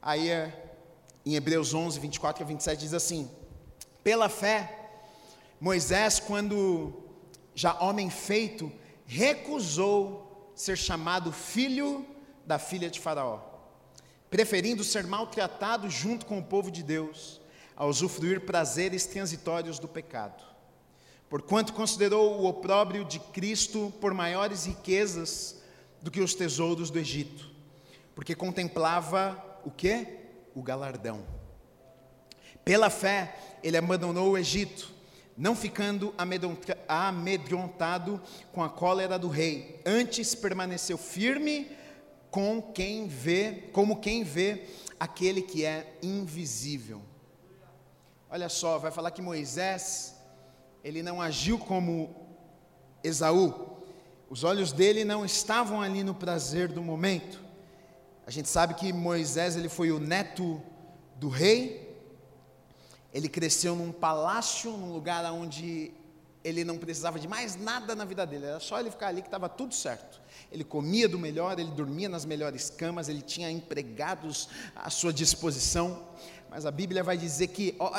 Speaker 1: Aí é, em Hebreus 11, 24 a 27 diz assim: Pela fé, Moisés, quando já homem feito, recusou ser chamado filho da filha de Faraó, preferindo ser maltratado junto com o povo de Deus, a usufruir prazeres transitórios do pecado porquanto considerou o opróbrio de Cristo por maiores riquezas do que os tesouros do Egito, porque contemplava o que? O galardão. Pela fé, ele abandonou o Egito, não ficando amedrontado com a cólera do rei, antes permaneceu firme com quem vê, como quem vê aquele que é invisível. Olha só, vai falar que Moisés ele não agiu como Esaú. Os olhos dele não estavam ali no prazer do momento. A gente sabe que Moisés ele foi o neto do rei. Ele cresceu num palácio, num lugar onde ele não precisava de mais nada na vida dele. Era só ele ficar ali que estava tudo certo. Ele comia do melhor, ele dormia nas melhores camas, ele tinha empregados à sua disposição. Mas a Bíblia vai dizer que, ó,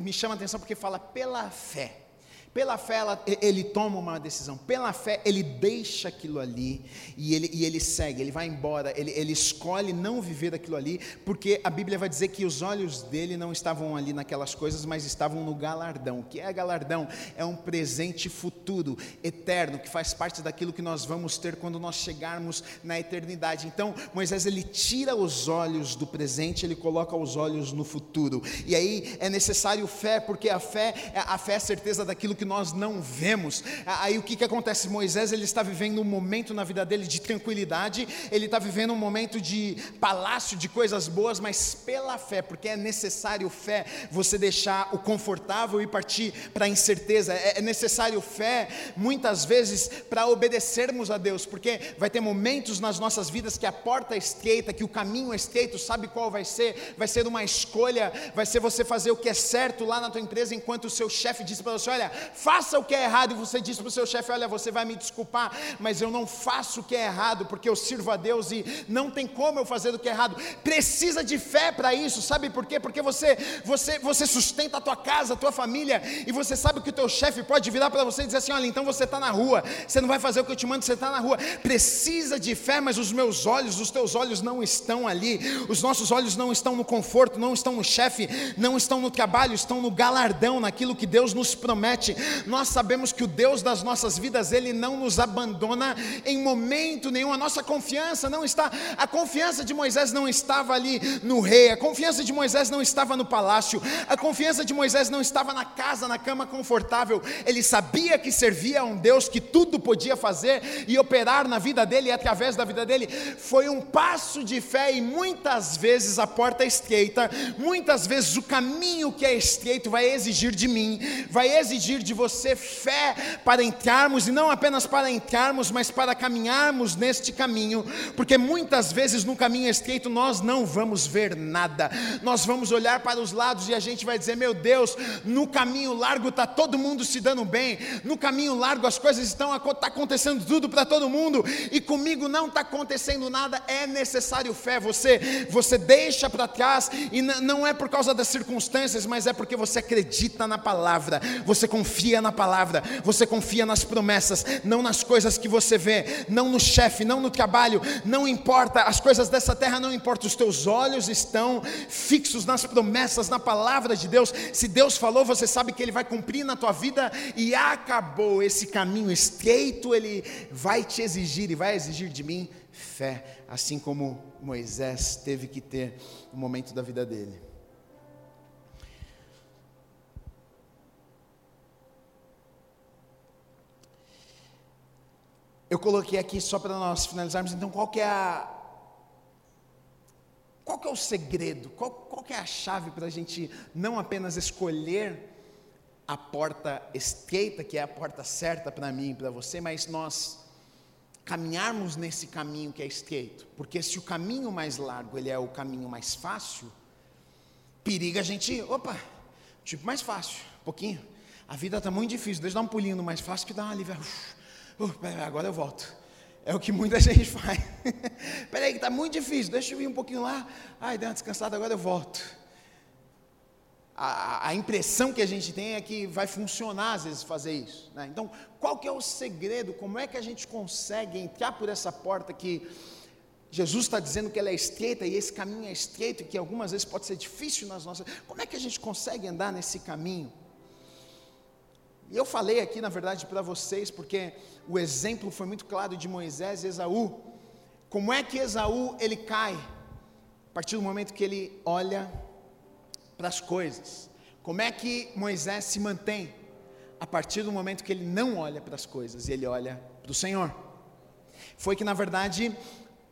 Speaker 1: me chama a atenção porque fala pela fé. Pela fé ela, ele toma uma decisão, pela fé ele deixa aquilo ali e ele, e ele segue, ele vai embora, ele, ele escolhe não viver aquilo ali, porque a Bíblia vai dizer que os olhos dele não estavam ali naquelas coisas, mas estavam no galardão. O que é galardão? É um presente futuro, eterno, que faz parte daquilo que nós vamos ter quando nós chegarmos na eternidade. Então Moisés ele tira os olhos do presente, ele coloca os olhos no futuro, e aí é necessário fé, porque a fé, a fé é a certeza daquilo que nós não vemos. Aí o que, que acontece? Moisés ele está vivendo um momento na vida dele de tranquilidade, ele está vivendo um momento de palácio, de coisas boas, mas pela fé, porque é necessário fé você deixar o confortável e partir para a incerteza. É, é necessário fé, muitas vezes, para obedecermos a Deus, porque vai ter momentos nas nossas vidas que a porta é estreita, que o caminho é estreito, sabe qual vai ser? Vai ser uma escolha, vai ser você fazer o que é certo lá na tua empresa, enquanto o seu chefe diz para você: olha, faça o que é errado, e você diz para o seu chefe: Olha, você vai me desculpar, mas eu não faço o que é errado, porque eu sirvo a Deus e não tem como eu fazer o que é errado. Precisa de fé para isso, sabe por quê? Porque você, você, você sustenta a tua casa, a tua família, e você sabe que o teu chefe pode virar para você e dizer assim: Olha, então você está na rua, você não vai fazer o que eu te mando, você está na rua. Precisa de fé, mas os meus olhos, os teus olhos não estão ali, os nossos olhos não estão no conforto, não estão no chefe, não estão no trabalho, estão no galardão, naquilo que Deus nos promete nós sabemos que o Deus das nossas vidas, Ele não nos abandona em momento nenhum, a nossa confiança não está, a confiança de Moisés não estava ali no rei, a confiança de Moisés não estava no palácio, a confiança de Moisés não estava na casa, na cama confortável, ele sabia que servia a um Deus que tudo podia fazer e operar na vida dele e através da vida dele, foi um passo de fé e muitas vezes a porta é estreita, muitas vezes o caminho que é estreito vai exigir de mim, vai exigir de de você fé para entrarmos, e não apenas para entrarmos, mas para caminharmos neste caminho, porque muitas vezes no caminho estreito nós não vamos ver nada, nós vamos olhar para os lados e a gente vai dizer: meu Deus, no caminho largo está todo mundo se dando bem, no caminho largo as coisas estão tá acontecendo tudo para todo mundo, e comigo não está acontecendo nada, é necessário fé. Você, você deixa para trás, e não é por causa das circunstâncias, mas é porque você acredita na palavra, você confia na palavra, você confia nas promessas, não nas coisas que você vê, não no chefe, não no trabalho, não importa, as coisas dessa terra não importam, os teus olhos estão fixos nas promessas, na palavra de Deus. Se Deus falou, você sabe que Ele vai cumprir na tua vida e acabou esse caminho estreito, Ele vai te exigir e vai exigir de mim fé, assim como Moisés teve que ter no momento da vida dele. Eu coloquei aqui só para nós finalizarmos, então qual que é a qual que é o segredo? Qual, qual que é a chave para a gente não apenas escolher a porta estreita, que é a porta certa para mim e para você, mas nós caminharmos nesse caminho que é estreito. Porque se o caminho mais largo ele é o caminho mais fácil, periga a gente, opa, tipo mais fácil, um pouquinho. A vida está muito difícil, deixa eu dar um pulinho no mais fácil que dá uma alívio. Uh, agora eu volto. É o que muita gente faz. Peraí, que está muito difícil, deixa eu ir um pouquinho lá. Ai, deu uma descansada, agora eu volto. A, a, impressão que a gente tem é que vai funcionar às vezes fazer isso. Né? Então, qual que é o segredo? Como é que a gente consegue entrar por essa porta que Jesus está dizendo que ela é estreita e esse caminho é estreito e que algumas vezes pode ser difícil nas nossas. Como é que a gente consegue andar nesse caminho? E eu falei aqui, na verdade, para vocês, porque o exemplo foi muito claro de Moisés e Esaú. Como é que Esaú ele cai? A partir do momento que ele olha para as coisas. Como é que Moisés se mantém? A partir do momento que ele não olha para as coisas e ele olha para o Senhor. Foi que, na verdade,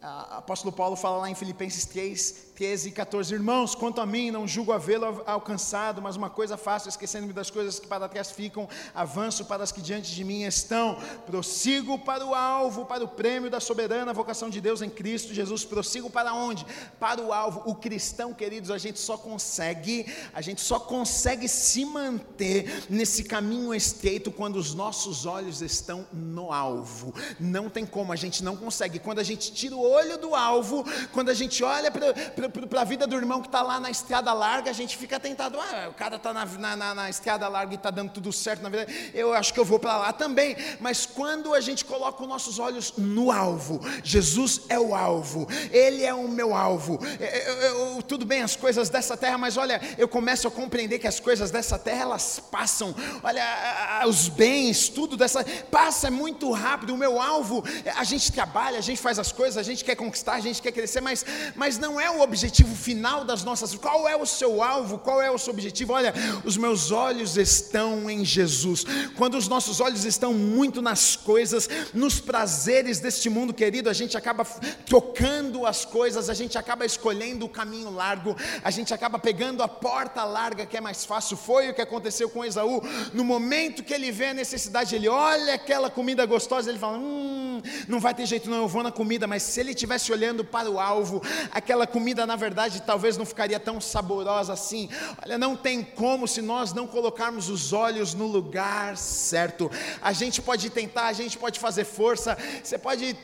Speaker 1: apóstolo Paulo fala lá em Filipenses 3, 13 e 14. Irmãos, quanto a mim, não julgo havê-lo alcançado, mas uma coisa faço, esquecendo-me das coisas que para trás ficam, avanço para as que diante de mim estão, prossigo para o alvo, para o prêmio da soberana vocação de Deus em Cristo Jesus. Prossigo para onde? Para o alvo. O cristão, queridos, a gente só consegue, a gente só consegue se manter nesse caminho estreito quando os nossos olhos estão no alvo. Não tem como, a gente não consegue. Quando a gente tira o olho do alvo, quando a gente olha para a vida do irmão que está lá na estrada larga, a gente fica tentado, ah, o cara está na, na, na, estrada larga e está dando tudo certo na vida, eu acho que eu vou para lá também. Mas quando a gente coloca os nossos olhos no alvo, Jesus é o alvo, Ele é o meu alvo. Eu, eu, eu, tudo bem, as coisas dessa terra, mas olha, eu começo a compreender que as coisas dessa terra elas passam. Olha, os bens, tudo dessa passa muito rápido. O meu alvo, a gente trabalha, a gente faz as coisas, a gente quer conquistar, a gente quer crescer, mas, mas não é o objetivo final das nossas Qual é o seu alvo? Qual é o seu objetivo? Olha, os meus olhos estão em Jesus. Quando os nossos olhos estão muito nas coisas, nos prazeres deste mundo querido, a gente acaba trocando as coisas, a gente acaba escolhendo o caminho largo, a gente acaba pegando a porta larga que é mais fácil. Foi o que aconteceu com Esaú. No momento que ele vê a necessidade, ele olha aquela comida gostosa, ele fala: Hum, não vai ter jeito, não, eu vou na comida. Mas se ele estivesse olhando para o alvo, aquela comida na verdade talvez não ficaria tão saborosa assim. Olha, não tem como se nós não colocarmos os olhos no lugar certo. A gente pode tentar, a gente pode fazer força, você pode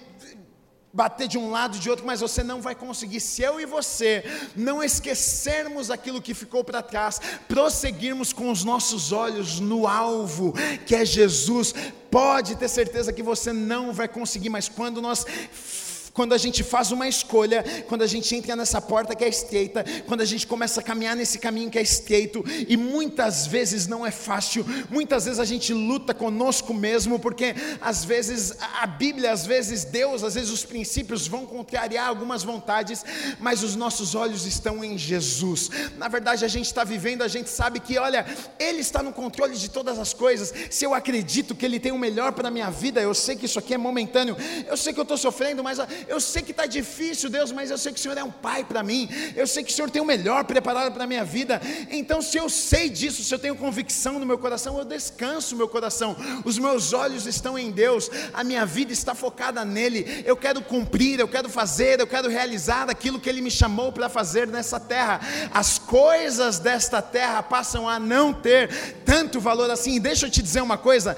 Speaker 1: bater de um lado de outro, mas você não vai conseguir. Se eu e você não esquecermos aquilo que ficou para trás, prosseguirmos com os nossos olhos no alvo, que é Jesus, pode ter certeza que você não vai conseguir, mas quando nós quando a gente faz uma escolha, quando a gente entra nessa porta que é estreita, quando a gente começa a caminhar nesse caminho que é estreito, e muitas vezes não é fácil, muitas vezes a gente luta conosco mesmo, porque às vezes a Bíblia, às vezes Deus, às vezes os princípios vão contrariar algumas vontades, mas os nossos olhos estão em Jesus. Na verdade, a gente está vivendo, a gente sabe que, olha, Ele está no controle de todas as coisas. Se eu acredito que Ele tem o melhor para a minha vida, eu sei que isso aqui é momentâneo, eu sei que eu estou sofrendo, mas eu sei que está difícil, Deus, mas eu sei que o Senhor é um pai para mim, eu sei que o Senhor tem o melhor preparado para a minha vida. Então, se eu sei disso, se eu tenho convicção no meu coração, eu descanso meu coração, os meus olhos estão em Deus, a minha vida está focada nele, eu quero cumprir, eu quero fazer, eu quero realizar aquilo que Ele me chamou para fazer nessa terra. As coisas desta terra passam a não ter tanto valor assim. Deixa eu te dizer uma coisa: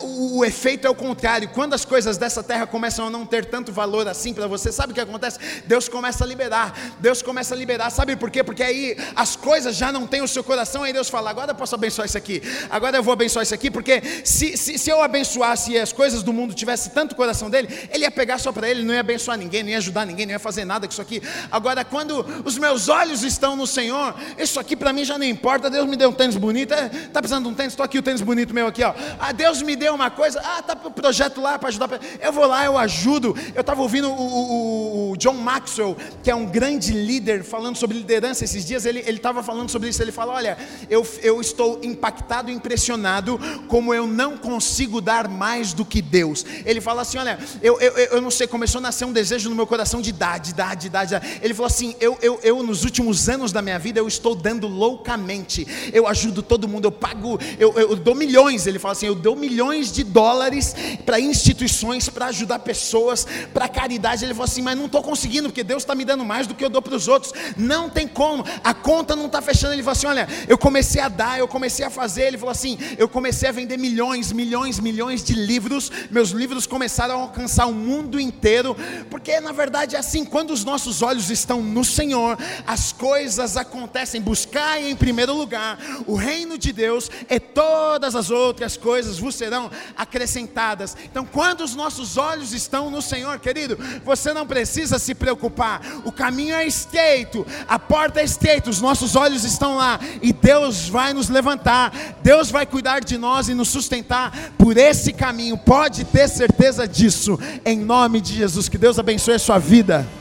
Speaker 1: o, o efeito é o contrário. Quando as coisas dessa terra começam a não ter tanto valor assim para você, sabe o que acontece? Deus começa a liberar. Deus começa a liberar. Sabe por quê? Porque aí as coisas já não têm o seu coração. Aí Deus fala: agora eu posso abençoar isso aqui. Agora eu vou abençoar isso aqui. Porque se, se, se eu abençoasse e as coisas do mundo tivesse tanto coração dele, ele ia pegar só para ele, não ia abençoar ninguém, não ia ajudar ninguém, não ia fazer nada com isso aqui. Agora, quando os meus olhos estão no Senhor, isso aqui para mim já não importa. Deus me deu um tênis bonito. É, tá precisando de um tênis? Estou aqui o tênis bonito meu aqui. Ó. Ah, Deus me deu uma coisa. Ah, tá o projeto lá para ajudar. Eu vou lá, eu ajudo. Eu estava ouvindo o, o, o, John Maxwell, que é um grande líder, falando sobre liderança esses dias. Ele estava falando sobre isso. Ele fala: Olha, eu, eu estou impactado, impressionado, como eu não consigo dar mais do que Deus. Ele fala assim: Olha, eu, eu, eu não sei, começou a nascer um desejo no meu coração de dar, de dar, de dar. De dar. Ele falou assim: eu, eu, eu, nos últimos anos da minha vida, eu estou dando loucamente. Eu ajudo todo mundo, eu pago, eu, eu dou milhões. Ele fala assim: eu dou milhões de dólares para instituições, para ajudar pessoas, para caridade. Ele falou assim: mas não estou conseguindo, porque Deus está me dando mais do que eu dou para os outros. Não tem como, a conta não está fechando. Ele falou assim: olha, eu comecei a dar, eu comecei a fazer. Ele falou assim: eu comecei a vender milhões, milhões, milhões de livros. Meus livros começaram a alcançar o mundo inteiro, porque na verdade é assim: quando os nossos olhos estão no Senhor, as coisas acontecem. Buscar em primeiro lugar o reino de Deus, e todas as outras coisas vos serão acrescentadas. Então, quando os nossos olhos estão no Senhor, querido, você não precisa se preocupar. O caminho é estreito, a porta é estreita, os nossos olhos estão lá e Deus vai nos levantar. Deus vai cuidar de nós e nos sustentar por esse caminho. Pode ter certeza disso. Em nome de Jesus, que Deus abençoe a sua vida.